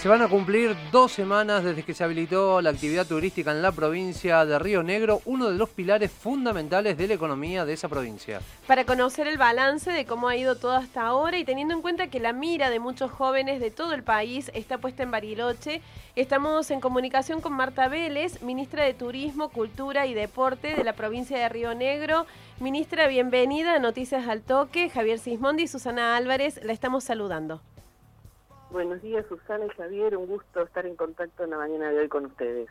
Se van a cumplir dos semanas desde que se habilitó la actividad turística en la provincia de Río Negro, uno de los pilares fundamentales de la economía de esa provincia. Para conocer el balance de cómo ha ido todo hasta ahora y teniendo en cuenta que la mira de muchos jóvenes de todo el país está puesta en Bariloche, estamos en comunicación con Marta Vélez, ministra de Turismo, Cultura y Deporte de la provincia de Río Negro. Ministra, bienvenida a Noticias al Toque. Javier Sismondi y Susana Álvarez la estamos saludando. Buenos días, Susana y Javier. Un gusto estar en contacto en la mañana de hoy con ustedes.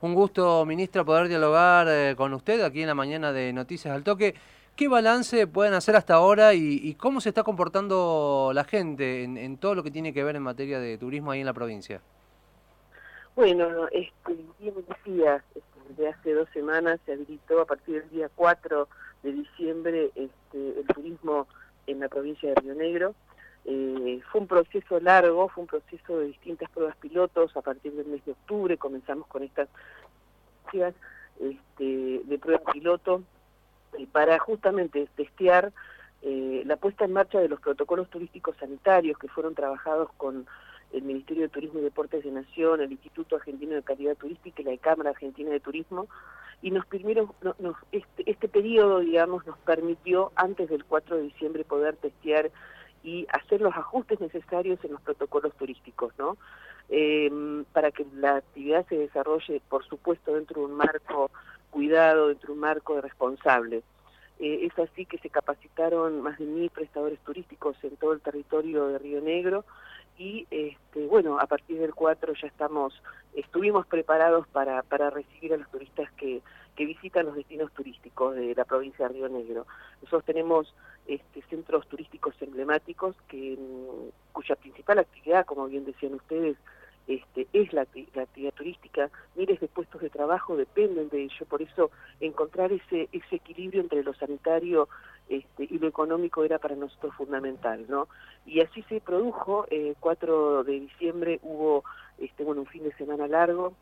Un gusto, ministra, poder dialogar eh, con usted aquí en la mañana de Noticias al Toque. ¿Qué balance pueden hacer hasta ahora y, cómo se está comportando la gente en, todo lo que tiene que ver en materia de turismo ahí en la provincia? Bueno, este, bien decía, este, de hace dos semanas se habilitó a partir del día 4 de diciembre este, el turismo en la provincia de Río Negro. Eh, fue un proceso largo, fue un proceso de distintas pruebas pilotos a partir del mes de octubre, comenzamos con estas este, de pruebas piloto para justamente testear eh, la puesta en marcha de los protocolos turísticos sanitarios que fueron trabajados con el Ministerio de Turismo y Deportes de Nación, el Instituto Argentino de Calidad Turística y la Cámara Argentina de Turismo, y nos permitieron, este, este periodo, digamos, nos permitió antes del 4 de diciembre poder testear y hacer los ajustes necesarios en los protocolos turísticos, ¿no? Em, para que la actividad se desarrolle, por supuesto, dentro de un marco cuidado, dentro de un marco responsable. Eh, es así que se capacitaron más de mil prestadores turísticos en todo el territorio de Río Negro y este, bueno, a partir del 4 ya estamos, estuvimos preparados para, para recibir a los turistas que, que visitan los destinos turísticos de la provincia de Río Negro. Nosotros tenemos este, centros turísticos emblemáticos que, mm, cuya principal actividad, como bien decían ustedes, este, es la, actividad turística, miles de puestos de trabajo dependen de ello, por eso encontrar ese, ese equilibrio entre lo sanitario este, y lo económico era para nosotros fundamental, ¿no? Y así se produjo, eh, 4 de diciembre hubo este, bueno, un fin de semana largo,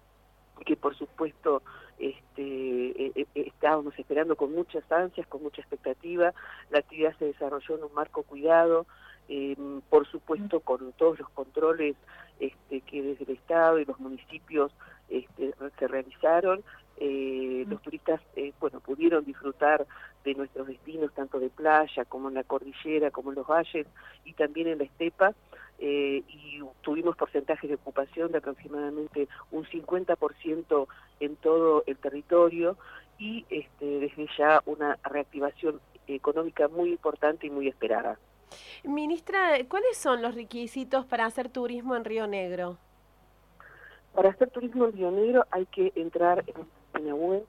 que por supuesto este, e, e, estábamos esperando con muchas ansias, con mucha expectativa, la actividad se desarrolló en un marco cuidado, em, por supuesto con todos los controles este, que desde el Estado y los municipios este, se realizaron, eh, los turistas eh, bueno pudieron disfrutar de nuestros destinos tanto de playa como en la cordillera como en los valles y también en la estepa eh, y tuvimos porcentajes de ocupación de aproximadamente un 50% en todo el territorio y este, desde ya una reactivación económica muy importante y muy esperada. Ministra, ¿cuáles son los requisitos para hacer turismo en Río Negro? Para hacer turismo en Río Negro hay que entrar en página web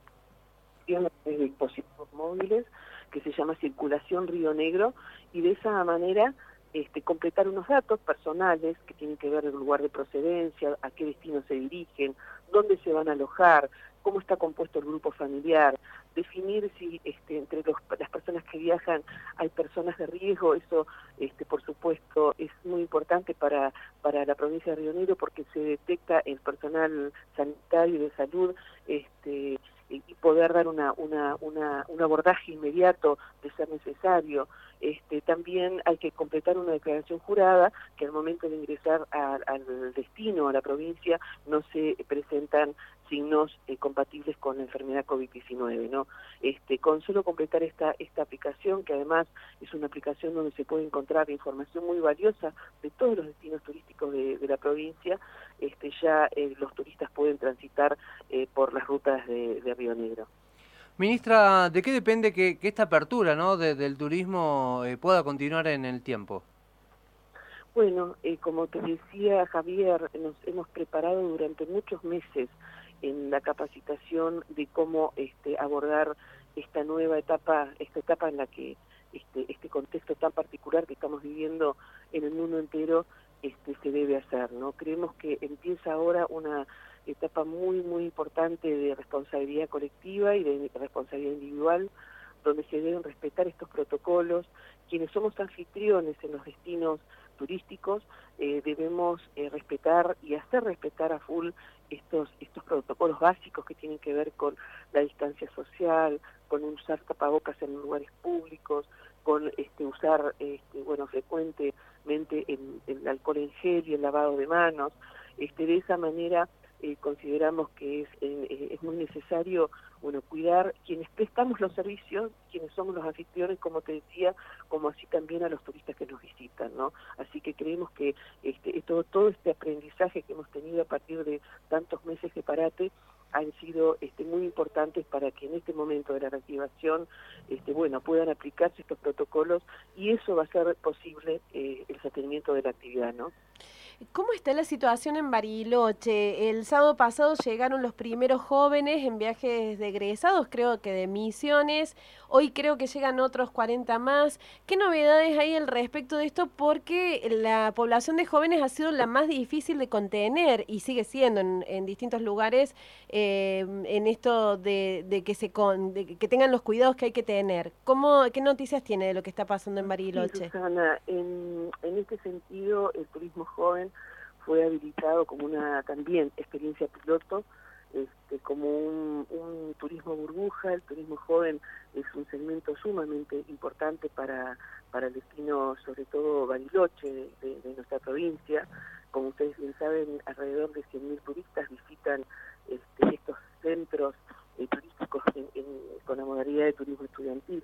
de dispositivos móviles que se llama Circulación Río Negro y de esa manera este, completar unos datos personales que tienen que ver el lugar de procedencia, a qué destino se dirigen, dónde se van a alojar, cómo está compuesto el grupo familiar, definir si este, entre las personas que viajan hay personas de riesgo, eso este, por supuesto es muy importante para, para la provincia de Río Negro porque se detecta el personal sanitario y de salud este, y poder dar una, una, una, un abordaje inmediato de ser necesario. Este, también hay que completar una declaración jurada que al momento de ingresar al destino, a la provincia, no se presentan signos eh, compatibles con la enfermedad COVID-19. ¿no? Este, con solo completar esta, esta aplicación, que además es una aplicación donde se puede encontrar información muy valiosa de todos los destinos turísticos de, la provincia, este, ya eh, los turistas pueden transitar eh, por las rutas de, Río Negro. Ministra, ¿de qué depende que, esta apertura ¿no? del turismo pueda continuar en el tiempo? Bueno, como te decía Javier, nos hemos preparado durante muchos meses en la capacitación de cómo este, abordar esta nueva etapa, esta etapa en la que este, este contexto tan particular que estamos viviendo en el mundo entero este, se debe hacer. ¿no? Creemos que empieza ahora una etapa muy, muy importante de responsabilidad colectiva y de responsabilidad individual, donde se deben respetar estos protocolos. Quienes somos anfitriones en los destinos turísticos eh, debemos eh, respetar y hacer respetar a full estos, estos protocolos básicos que tienen que ver con la distancia social, con usar tapabocas en lugares públicos, con este, usar este, bueno frecuentemente el, alcohol en gel y el lavado de manos. Este, de esa manera eh, consideramos que es, eh, es muy necesario bueno, cuidar quienes prestamos los servicios, quienes somos los anfitriones, como te decía, como así también a los turistas que nos visitan, ¿no? Así que creemos que este, todo, todo este aprendizaje que hemos tenido a partir de tantos meses de parate han sido este, muy importantes para que en este momento de la reactivación este, bueno, puedan aplicarse estos protocolos y eso va a ser posible eh, el sostenimiento de la actividad, ¿no? ¿Cómo está la situación en Bariloche? El sábado pasado llegaron los primeros jóvenes en viajes de egresados, creo que de misiones. Hoy creo que llegan otros 40 más. ¿Qué novedades hay al respecto de esto? Porque la población de jóvenes ha sido la más difícil de contener y sigue siendo en, distintos lugares eh, en esto de, que se que tengan los cuidados que hay que tener. ¿Cómo, ¿Qué noticias tiene de lo que está pasando en Bariloche? Susana, en, en este sentido, el turismo joven fue habilitado como una también experiencia piloto, este, como un, turismo burbuja, el turismo joven es un segmento sumamente importante para, para el destino, sobre todo Bariloche, de, nuestra provincia. Como ustedes bien saben, alrededor de 100.000 turistas visitan este, estos centros eh, turísticos con la modalidad de turismo estudiantil.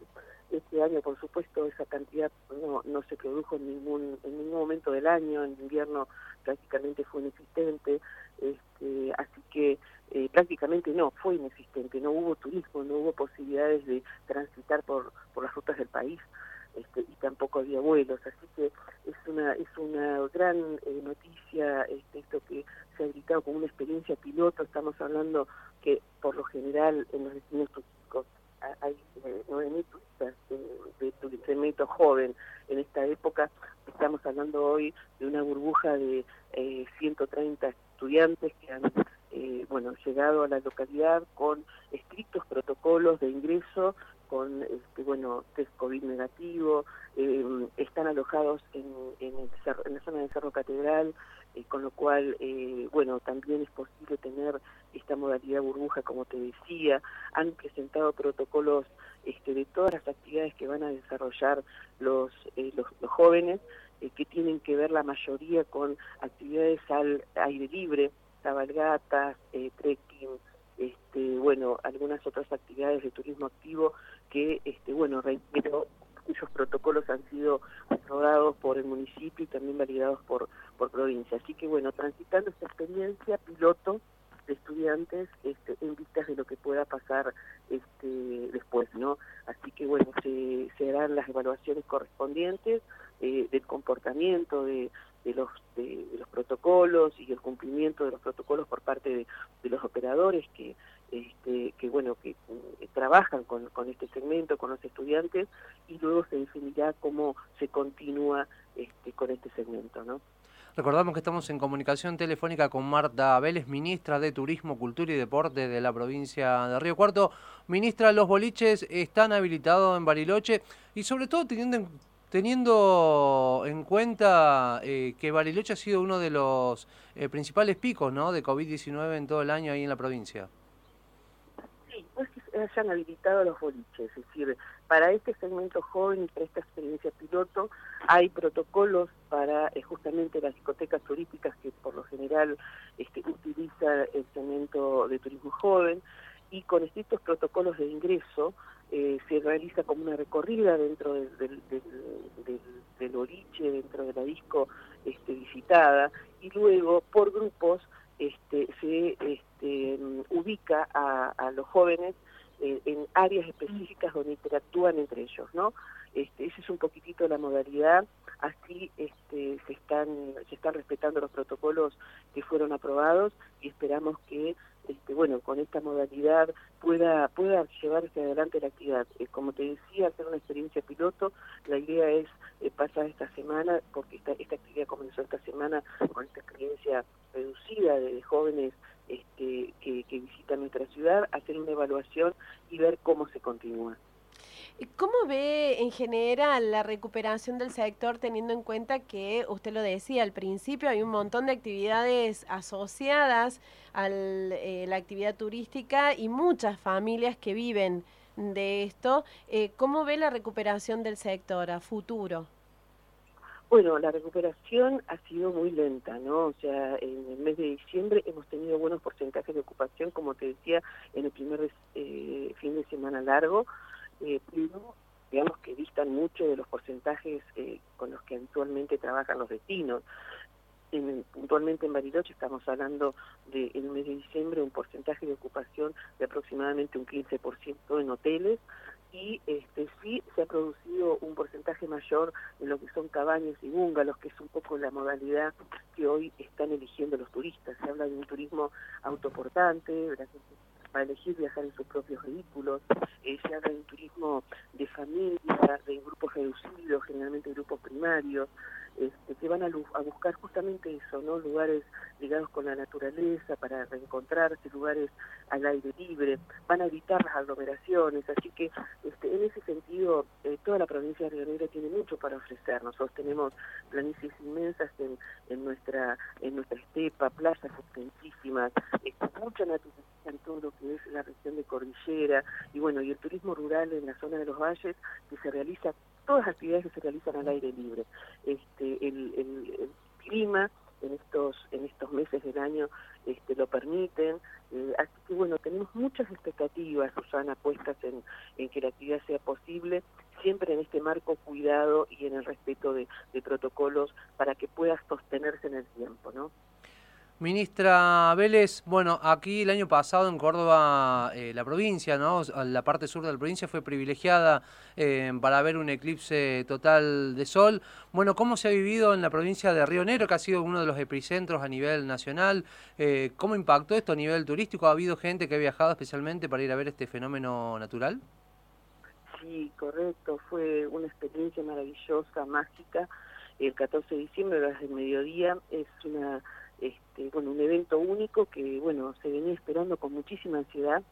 Este año, por supuesto, esa cantidad no, no se produjo en ningún, en ningún momento del año, en invierno prácticamente fue inexistente, este, así que eh, prácticamente no, fue inexistente, no hubo turismo, no hubo posibilidades de transitar por, por las rutas del país. Este, y tampoco había vuelos, así que es una es una gran eh, noticia este, esto que se ha gritado como una experiencia piloto, estamos hablando que por lo general en los destinos turísticos hay eh, 9.000 turistas de, de, segmento joven en esta época, estamos hablando hoy de una burbuja de eh, 130 estudiantes que han eh, bueno llegado a la localidad con estrictos protocolos de ingreso con este, bueno test covid negativo eh, están alojados en, en, en, la zona del cerro catedral eh, con lo cual eh, bueno también es posible tener esta modalidad burbuja como te decía han presentado protocolos este, de todas las actividades que van a desarrollar los, los, los jóvenes que tienen que ver la mayoría con actividades al aire libre cabalgatas trekking este, bueno, algunas otras actividades de turismo activo que, este, bueno, reitero, cuyos protocolos han sido aprobados por el municipio y también validados por, por provincia. Así que, bueno, transitando esta experiencia piloto de estudiantes este, en vistas de lo que pueda pasar este, después, ¿no? Así que, bueno, se, se harán las evaluaciones correspondientes eh, del comportamiento de, de los, de, los protocolos y el cumplimiento de los protocolos por parte de, los operadores que, este, que bueno, que eh, trabajan con, con este segmento, con los estudiantes, y luego se definirá cómo se continúa este, con este segmento, ¿no? Recordamos que estamos en comunicación telefónica con Marta Vélez, ministra de Turismo, Cultura y Deporte de la provincia de Río Cuarto. Ministra, los boliches están habilitados en Bariloche y sobre todo teniendo en teniendo en cuenta eh, que Bariloche ha sido uno de los eh, principales picos ¿no? de COVID-19 en todo el año ahí en la provincia. Sí, no es que se hayan habilitado los boliches, es decir, para este segmento joven y para esta experiencia piloto hay protocolos para eh, justamente las discotecas turísticas que por lo general este, utiliza el segmento de turismo joven y con estos protocolos de ingreso eh, se realiza como una recorrida dentro del, boliche, dentro de la disco este, visitada, y luego por grupos este, se este, ubica a los jóvenes eh, en áreas específicas donde interactúan entre ellos, ¿no? Este, esa es un poquitito la modalidad, así este, se, están, se están respetando los protocolos que fueron aprobados y esperamos que este, bueno, con esta modalidad pueda, pueda llevarse adelante la actividad. Eh, como te decía, hacer una experiencia piloto, la idea es eh, pasar esta semana, porque esta, esta actividad comenzó esta semana con esta experiencia reducida de, jóvenes este, que, que visitan nuestra ciudad, hacer una evaluación y ver cómo se continúa. ¿Cómo ve en general la recuperación del sector teniendo en cuenta que, usted lo decía al principio, hay un montón de actividades asociadas a eh, la actividad turística y muchas familias que viven de esto? Eh, ¿Cómo ve la recuperación del sector a futuro? Bueno, la recuperación ha sido muy lenta, ¿no? O sea, en el mes de diciembre hemos tenido buenos porcentajes de ocupación, como te decía, en el primer eh, fin de semana largo, eh, pero digamos que distan mucho de los porcentajes eh, con los que habitualmente trabajan los destinos. En, puntualmente en Bariloche estamos hablando de en el mes de diciembre un porcentaje de ocupación de aproximadamente un 15% en hoteles, y este, sí se ha producido un porcentaje mayor en lo que son cabañas y búngalos, que es un poco la modalidad que hoy están eligiendo los turistas. Se habla de un turismo autoportante, para elegir viajar en sus propios vehículos, eh, se habla de un turismo de familia, de grupos reducidos, generalmente grupos primarios, este, que van a, buscar justamente eso, ¿no? Lugares ligados con la naturaleza para reencontrarse, lugares al aire libre, van a evitar las aglomeraciones, así que este, en ese sentido eh, toda la provincia de Río Negro tiene mucho para ofrecer. Nosotros tenemos planicies inmensas en, en nuestra en nuestra estepa, playas extensísimas, este, mucha naturaleza en todo lo que es la región de Cordillera y bueno, y el turismo rural en la zona de los valles que se realiza todas las actividades que se realizan al aire libre. Este, el, el, clima en estos en estos meses del año este, lo permiten. Eh, así que bueno, tenemos muchas expectativas, Susana, puestas en, en, que la actividad sea posible, siempre en este marco cuidado y en el respeto de, de protocolos para que pueda sostenerse en el tiempo, ¿no? Ministra Vélez, bueno, aquí el año pasado en Córdoba, eh, la provincia, ¿no? La parte sur de la provincia fue privilegiada eh, para ver un eclipse total de sol. Bueno, ¿cómo se ha vivido en la provincia de Río Negro, que ha sido uno de los epicentros a nivel nacional? Eh, ¿Cómo impactó esto a nivel turístico? ¿Ha habido gente que ha viajado especialmente para ir a ver este fenómeno natural? Sí, correcto. Fue una experiencia maravillosa, mágica. El 14 de diciembre, a las del mediodía, es una este, bueno, un evento único que, bueno, se venía esperando con muchísima ansiedad.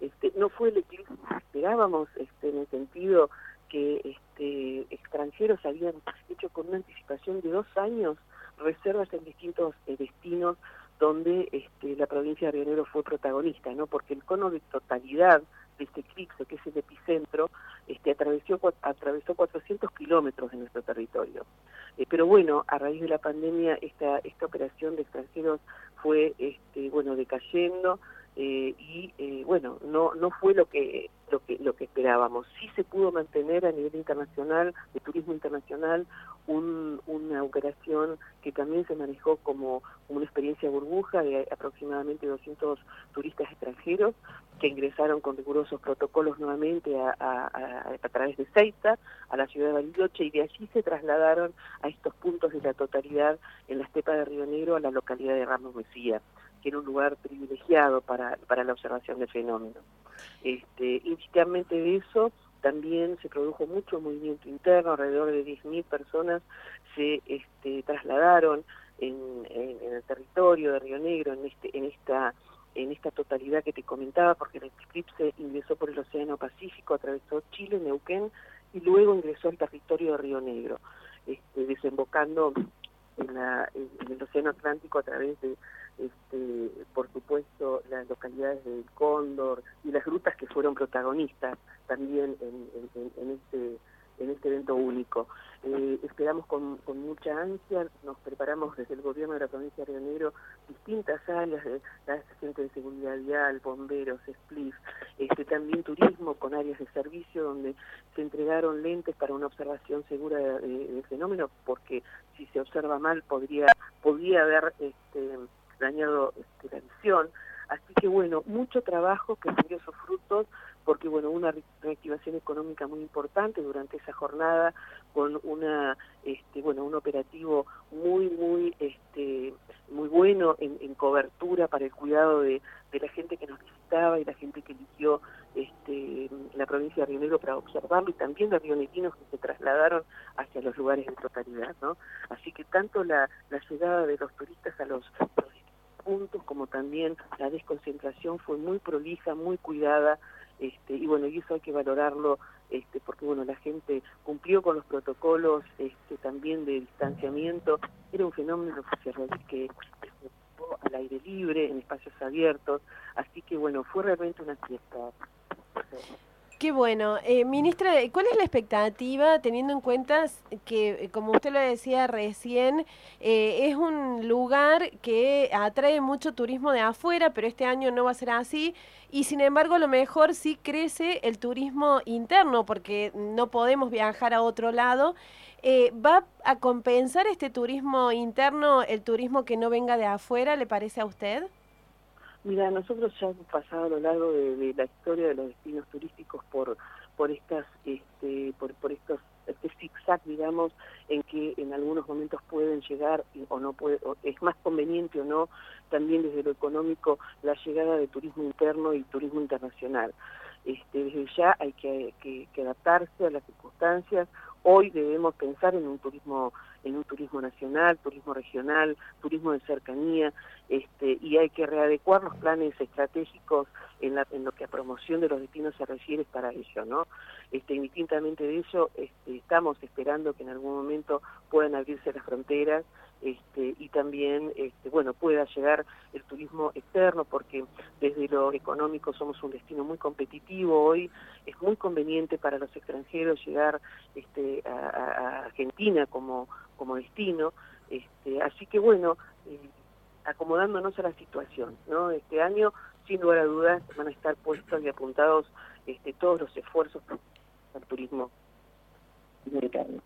Este, no fue el eclipse que esperábamos, este, en el sentido que este, extranjeros habían hecho con una anticipación de dos años reservas en distintos eh, destinos donde este, la provincia de Río Negro fue protagonista, ¿no? Porque el cono de totalidad de este eclipse, que es el epicentro, este, atravesó, atravesó 400 kilómetros de nuestro territorio. Eh, pero bueno, a raíz de la pandemia esta, esta operación de extranjeros fue este, bueno, decayendo, eh, y eh, bueno no no fue lo que lo que lo que esperábamos. Sí se pudo mantener a nivel internacional de turismo internacional una operación que también se manejó como una experiencia burbuja de aproximadamente 200 turistas extranjeros que ingresaron con rigurosos protocolos nuevamente a, a, través de Ceuta a la ciudad de Bariloche y de allí se trasladaron a estos puntos de la totalidad en la estepa de Río Negro a la localidad de Ramos Mesía que era un lugar privilegiado para, para la observación del fenómeno. Este, indistintamente de eso, también se produjo mucho movimiento interno, alrededor de 10.000 personas se este, trasladaron en, el territorio de Río Negro, en, este, en, esta, en esta totalidad que te comentaba, porque el eclipse ingresó por el Océano Pacífico, atravesó Chile, Neuquén, y luego ingresó al territorio de Río Negro, este, desembocando en, la, en el Océano Atlántico a través de este, por supuesto, las localidades del Cóndor y las grutas que fueron protagonistas también en, en, este en este evento único. Eh, esperamos con, con, mucha ansia, nos preparamos desde el gobierno de la provincia de Río Negro distintas áreas, de, la gente de seguridad vial, bomberos, SPLIF, este, también turismo con áreas de servicio donde se entregaron lentes para una observación segura del fenómeno, porque si se observa mal podría, podría haber... Este, dañado este, la visión. Así que bueno, mucho trabajo que dio sus frutos, porque bueno, una reactivación económica muy importante durante esa jornada, con una, este, bueno, un operativo muy, muy, este, muy bueno en, cobertura para el cuidado de, la gente que nos visitaba y la gente que eligió este, la provincia de Río Negro para observarlo y también los rionequinos que se trasladaron hacia los lugares de totalidad, ¿no? Así que tanto la, la llegada de los turistas a los puntos, como también la desconcentración fue muy prolija, muy cuidada, este, y bueno, y eso hay que valorarlo, este, porque bueno, la gente cumplió con los protocolos este, también de distanciamiento, era un fenómeno que al aire libre, en espacios abiertos, así que bueno, fue realmente una fiesta. Qué bueno. Eh, ministra, ¿cuál es la expectativa teniendo en cuenta que, eh, como usted lo decía recién, eh, es un lugar que atrae mucho turismo de afuera, pero este año no va a ser así? Y sin embargo, a lo mejor sí crece el turismo interno, porque no podemos viajar a otro lado. ¿Va a compensar este turismo interno el turismo que no venga de afuera, le parece a usted? Mira, nosotros ya hemos pasado a lo largo de, la historia de los destinos turísticos por por estas este por, por estos este zigzag digamos en que en algunos momentos pueden llegar o no puede es más conveniente o no también desde lo económico la llegada de turismo interno y turismo internacional. Este desde ya hay que adaptarse a las circunstancias. Hoy debemos pensar en un turismo en un turismo nacional, turismo regional, turismo de cercanía, este, y hay que readecuar los planes estratégicos en, la, en lo que a promoción de los destinos se refiere para ello, ¿no? Este, indistintamente de ello, este, estamos esperando que en algún momento puedan abrirse las fronteras este, y también, este, bueno, pueda llegar el turismo externo, porque desde lo económico somos un destino muy competitivo hoy, es muy conveniente para los extranjeros llegar este, a, Argentina como, como destino, este, así que bueno, eh, acomodándonos a la situación, ¿no? Este año, sin lugar a dudas, van a estar puestos y apuntados este, todos los esfuerzos el turismo americano.